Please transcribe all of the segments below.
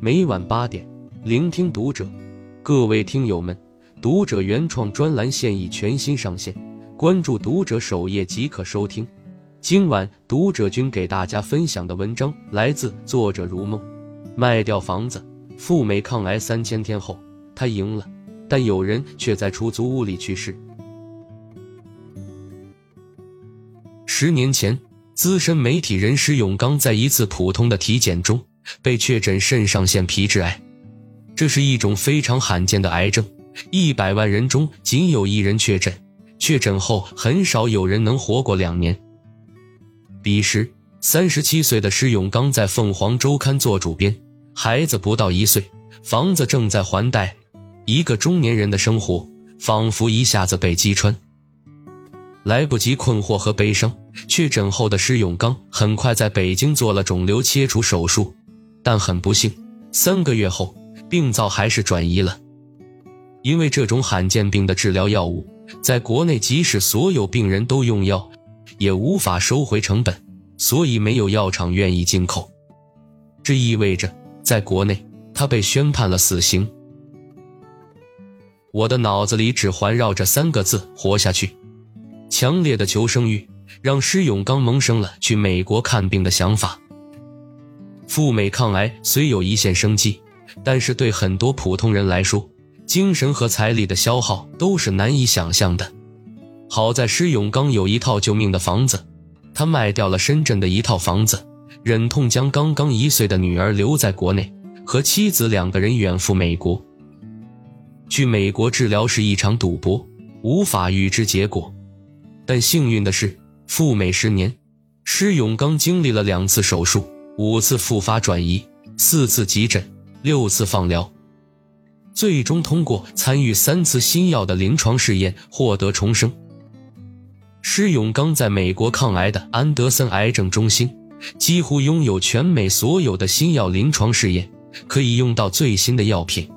每晚八点，聆听读者。各位听友们，读者原创专栏现已全新上线，关注读者首页即可收听。今晚读者君给大家分享的文章来自作者如梦。卖掉房子，赴美抗癌三千天后，他赢了，但有人却在出租屋里去世。十年前，资深媒体人施永刚在一次普通的体检中。被确诊肾上腺皮质癌，这是一种非常罕见的癌症，一百万人中仅有一人确诊，确诊后很少有人能活过两年。彼时，三十七岁的施永刚在凤凰周刊做主编，孩子不到一岁，房子正在还贷，一个中年人的生活仿佛一下子被击穿。来不及困惑和悲伤，确诊后的施永刚很快在北京做了肿瘤切除手术。但很不幸，三个月后，病灶还是转移了。因为这种罕见病的治疗药物，在国内即使所有病人都用药，也无法收回成本，所以没有药厂愿意进口。这意味着，在国内，他被宣判了死刑。我的脑子里只环绕着三个字：活下去。强烈的求生欲，让施永刚萌生了去美国看病的想法。赴美抗癌虽有一线生机，但是对很多普通人来说，精神和财力的消耗都是难以想象的。好在施永刚有一套救命的房子，他卖掉了深圳的一套房子，忍痛将刚刚一岁的女儿留在国内，和妻子两个人远赴美国。去美国治疗是一场赌博，无法预知结果。但幸运的是，赴美十年，施永刚经历了两次手术。五次复发转移，四次急诊，六次放疗，最终通过参与三次新药的临床试验获得重生。施永刚在美国抗癌的安德森癌症中心，几乎拥有全美所有的新药临床试验，可以用到最新的药品，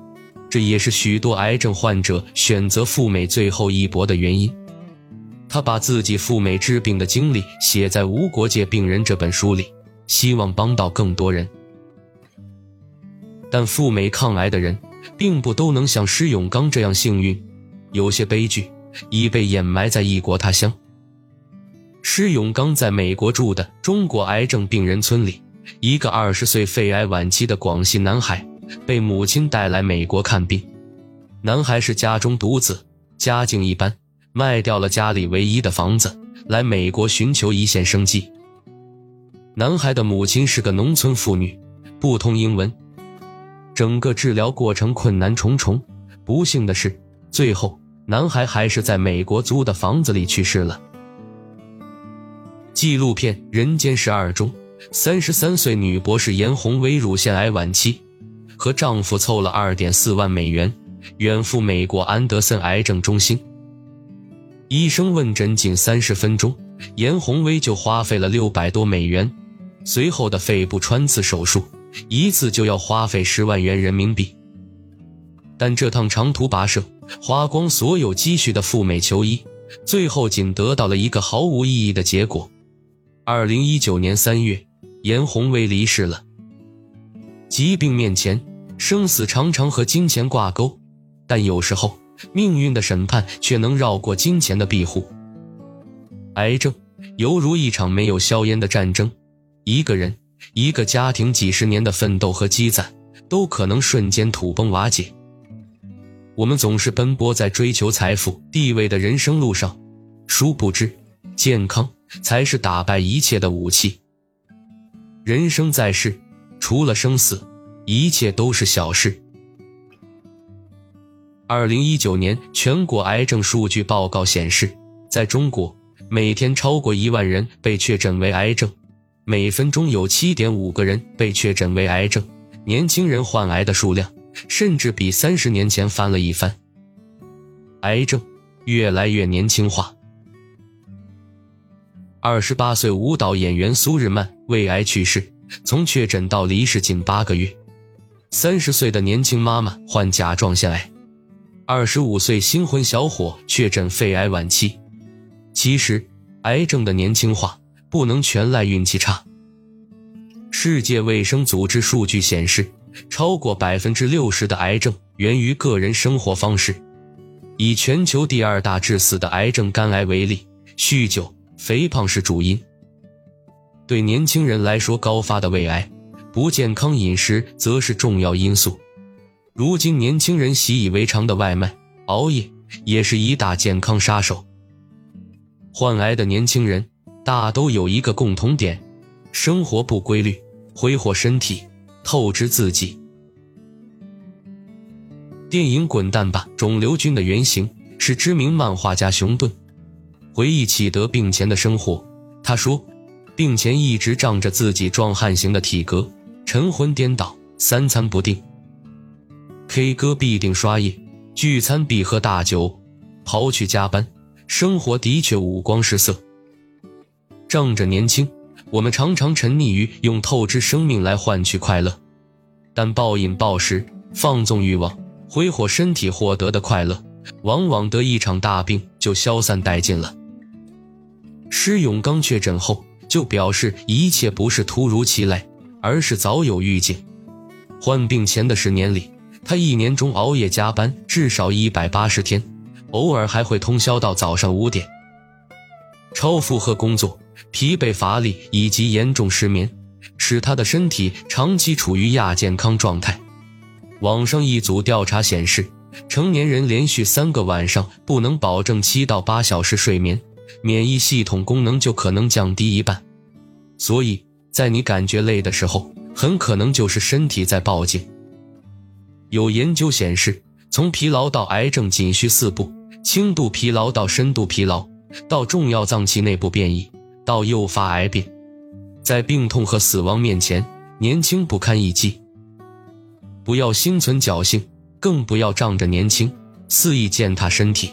这也是许多癌症患者选择赴美最后一搏的原因。他把自己赴美治病的经历写在《无国界病人》这本书里。希望帮到更多人，但赴美抗癌的人并不都能像施永刚这样幸运，有些悲剧已被掩埋在异国他乡。施永刚在美国住的中国癌症病人村里，一个二十岁肺癌晚期的广西男孩被母亲带来美国看病。男孩是家中独子，家境一般，卖掉了家里唯一的房子，来美国寻求一线生机。男孩的母亲是个农村妇女，不通英文，整个治疗过程困难重重。不幸的是，最后男孩还是在美国租的房子里去世了。纪录片《人间十二》中，三十三岁女博士严红薇乳腺癌晚期，和丈夫凑了二点四万美元，远赴美国安德森癌症中心。医生问诊仅三十分钟，严红薇就花费了六百多美元。随后的肺部穿刺手术，一次就要花费十万元人民币。但这趟长途跋涉，花光所有积蓄的赴美求医，最后仅得到了一个毫无意义的结果。二零一九年三月，严红薇离世了。疾病面前，生死常常和金钱挂钩，但有时候命运的审判却能绕过金钱的庇护。癌症犹如一场没有硝烟的战争。一个人、一个家庭几十年的奋斗和积攒，都可能瞬间土崩瓦解。我们总是奔波在追求财富、地位的人生路上，殊不知，健康才是打败一切的武器。人生在世，除了生死，一切都是小事。二零一九年全国癌症数据报告显示，在中国，每天超过一万人被确诊为癌症。每分钟有七点五个人被确诊为癌症，年轻人患癌的数量甚至比三十年前翻了一番。癌症越来越年轻化。二十八岁舞蹈演员苏日曼胃癌去世，从确诊到离世仅八个月。三十岁的年轻妈妈患甲状腺癌，二十五岁新婚小伙确诊肺癌晚期。其实，癌症的年轻化。不能全赖运气差。世界卫生组织数据显示，超过百分之六十的癌症源于个人生活方式。以全球第二大致死的癌症肝癌为例，酗酒、肥胖是主因。对年轻人来说，高发的胃癌，不健康饮食则是重要因素。如今年轻人习以为常的外卖、熬夜，也是一大健康杀手。患癌的年轻人大都有一个共同点：生活不规律，挥霍身体，透支自己。电影《滚蛋吧，肿瘤君》的原型是知名漫画家熊顿。回忆起得病前的生活，他说。病前一直仗着自己壮汉型的体格，晨昏颠倒，三餐不定。K 歌必定刷夜，聚餐必喝大酒，刨去加班，生活的确五光十色。仗着年轻，我们常常沉溺于用透支生命来换取快乐，但暴饮暴食、放纵欲望、挥霍身体获得的快乐，往往得一场大病就消散殆尽了。施永刚确诊后。就表示一切不是突如其来，而是早有预警。患病前的十年里，他一年中熬夜加班至少一百八十天，偶尔还会通宵到早上五点。超负荷工作、疲惫乏力以及严重失眠，使他的身体长期处于亚健康状态。网上一组调查显示，成年人连续三个晚上不能保证七到八小时睡眠。免疫系统功能就可能降低一半，所以在你感觉累的时候，很可能就是身体在报警。有研究显示，从疲劳到癌症仅需四步：轻度疲劳到深度疲劳，到重要脏器内部变异，到诱发癌变。在病痛和死亡面前，年轻不堪一击。不要心存侥幸，更不要仗着年轻肆意践踏身体。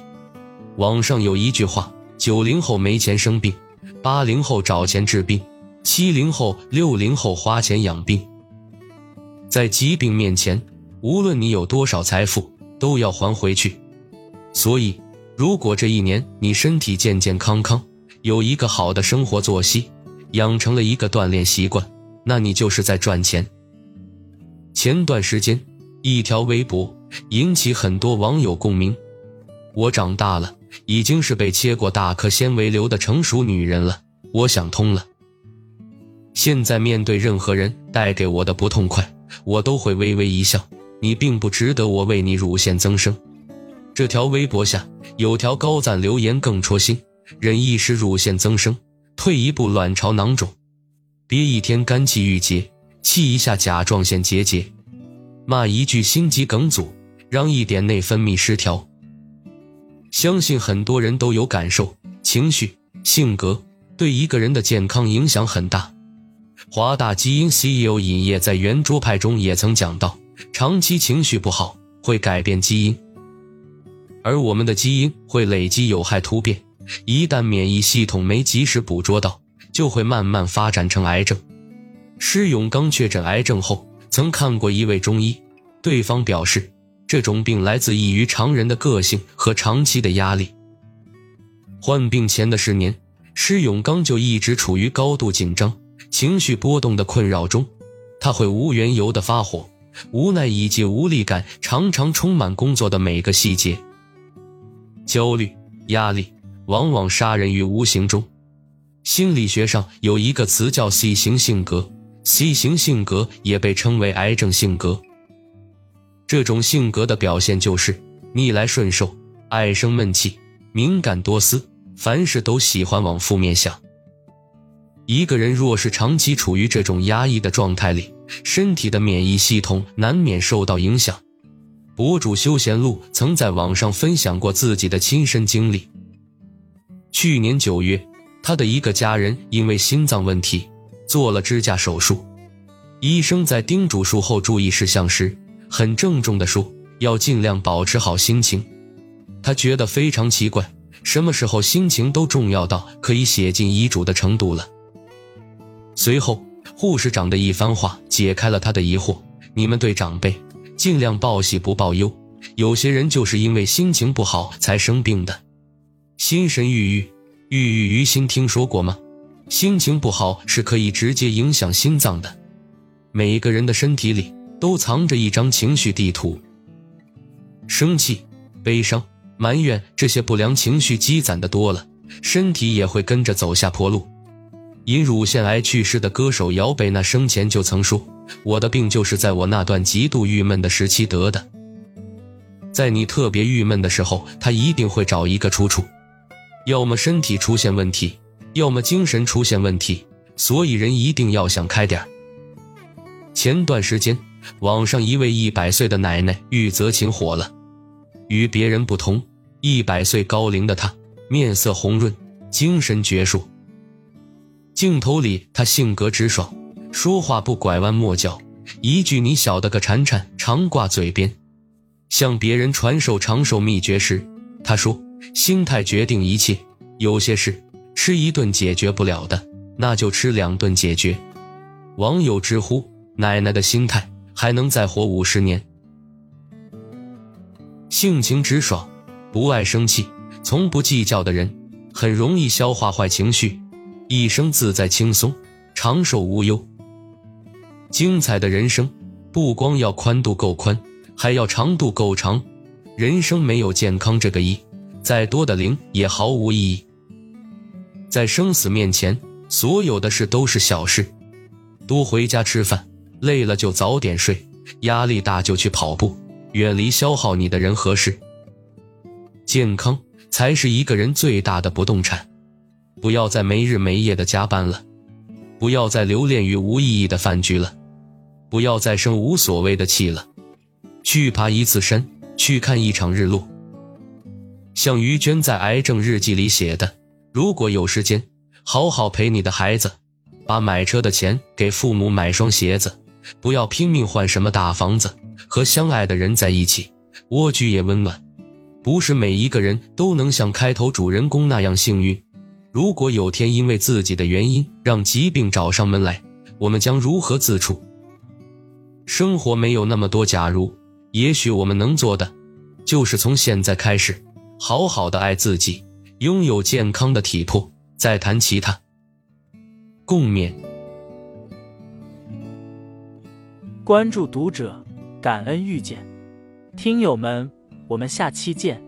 网上有一句话。九零后没钱生病，八零后找钱治病，七零后、六零后花钱养病。在疾病面前，无论你有多少财富，都要还回去。所以，如果这一年你身体健健康康，有一个好的生活作息，养成了一个锻炼习惯，那你就是在赚钱。前段时间，一条微博引起很多网友共鸣。我长大了。已经是被切过大颗纤维瘤的成熟女人了，我想通了。现在面对任何人带给我的不痛快，我都会微微一笑。你并不值得我为你乳腺增生。这条微博下有条高赞留言更戳心：忍一时乳腺增生，退一步卵巢囊肿，憋一天肝气郁结，气一下甲状腺结节，骂一句心肌梗阻，让一点内分泌失调。相信很多人都有感受，情绪、性格对一个人的健康影响很大。华大基因 CEO 尹烨在圆桌派中也曾讲到，长期情绪不好会改变基因，而我们的基因会累积有害突变，一旦免疫系统没及时捕捉到，就会慢慢发展成癌症。施永刚确诊癌症后，曾看过一位中医，对方表示。这种病来自异于常人的个性和长期的压力。患病前的十年，施永刚就一直处于高度紧张、情绪波动的困扰中。他会无缘由的发火，无奈以及无力感常常充满工作的每个细节。焦虑、压力往往杀人于无形中。心理学上有一个词叫 C 型性格，C 型性格也被称为癌症性格。这种性格的表现就是逆来顺受、爱生闷气、敏感多思，凡事都喜欢往负面想。一个人若是长期处于这种压抑的状态里，身体的免疫系统难免受到影响。博主休闲路曾在网上分享过自己的亲身经历。去年九月，他的一个家人因为心脏问题做了支架手术，医生在叮嘱术后注意事项时。很郑重地说，要尽量保持好心情。他觉得非常奇怪，什么时候心情都重要到可以写进遗嘱的程度了。随后，护士长的一番话解开了他的疑惑：你们对长辈尽量报喜不报忧，有些人就是因为心情不好才生病的。心神郁郁，郁郁于心，听说过吗？心情不好是可以直接影响心脏的。每一个人的身体里。都藏着一张情绪地图。生气、悲伤、埋怨这些不良情绪积攒的多了，身体也会跟着走下坡路。因乳腺癌去世的歌手姚贝娜生前就曾说：“我的病就是在我那段极度郁闷的时期得的。”在你特别郁闷的时候，他一定会找一个出处，要么身体出现问题，要么精神出现问题，所以人一定要想开点前段时间，网上一位一百岁的奶奶玉泽琴火了。与别人不同，一百岁高龄的她面色红润，精神矍铄。镜头里，她性格直爽，说话不拐弯抹角，一句“你晓得个铲铲”常挂嘴边。向别人传授长寿秘诀时，她说：“心态决定一切，有些事吃一顿解决不了的，那就吃两顿解决。”网友直呼：“奶奶的心态还能再活五十年。”性情直爽，不爱生气，从不计较的人，很容易消化坏情绪，一生自在轻松，长寿无忧。精彩的人生，不光要宽度够宽，还要长度够长。人生没有健康这个一，再多的零也毫无意义。在生死面前，所有的事都是小事。多回家吃饭，累了就早点睡，压力大就去跑步。远离消耗你的人和事，健康才是一个人最大的不动产。不要再没日没夜的加班了，不要再留恋于无意义的饭局了，不要再生无所谓的气了。去爬一次山，去看一场日落。像于娟在癌症日记里写的：“如果有时间，好好陪你的孩子，把买车的钱给父母买双鞋子，不要拼命换什么大房子。”和相爱的人在一起，蜗居也温暖。不是每一个人都能像开头主人公那样幸运。如果有天因为自己的原因让疾病找上门来，我们将如何自处？生活没有那么多假如，也许我们能做的，就是从现在开始，好好的爱自己，拥有健康的体魄，再谈其他。共勉。关注读者。感恩遇见，听友们，我们下期见。